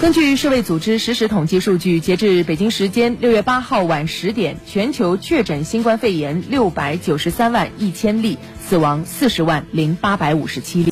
根据世卫组织实时统计数据截至北京时间六月八号晚十点全球确诊新冠肺炎六百九十三万一千例死亡四十万零八百五十七例。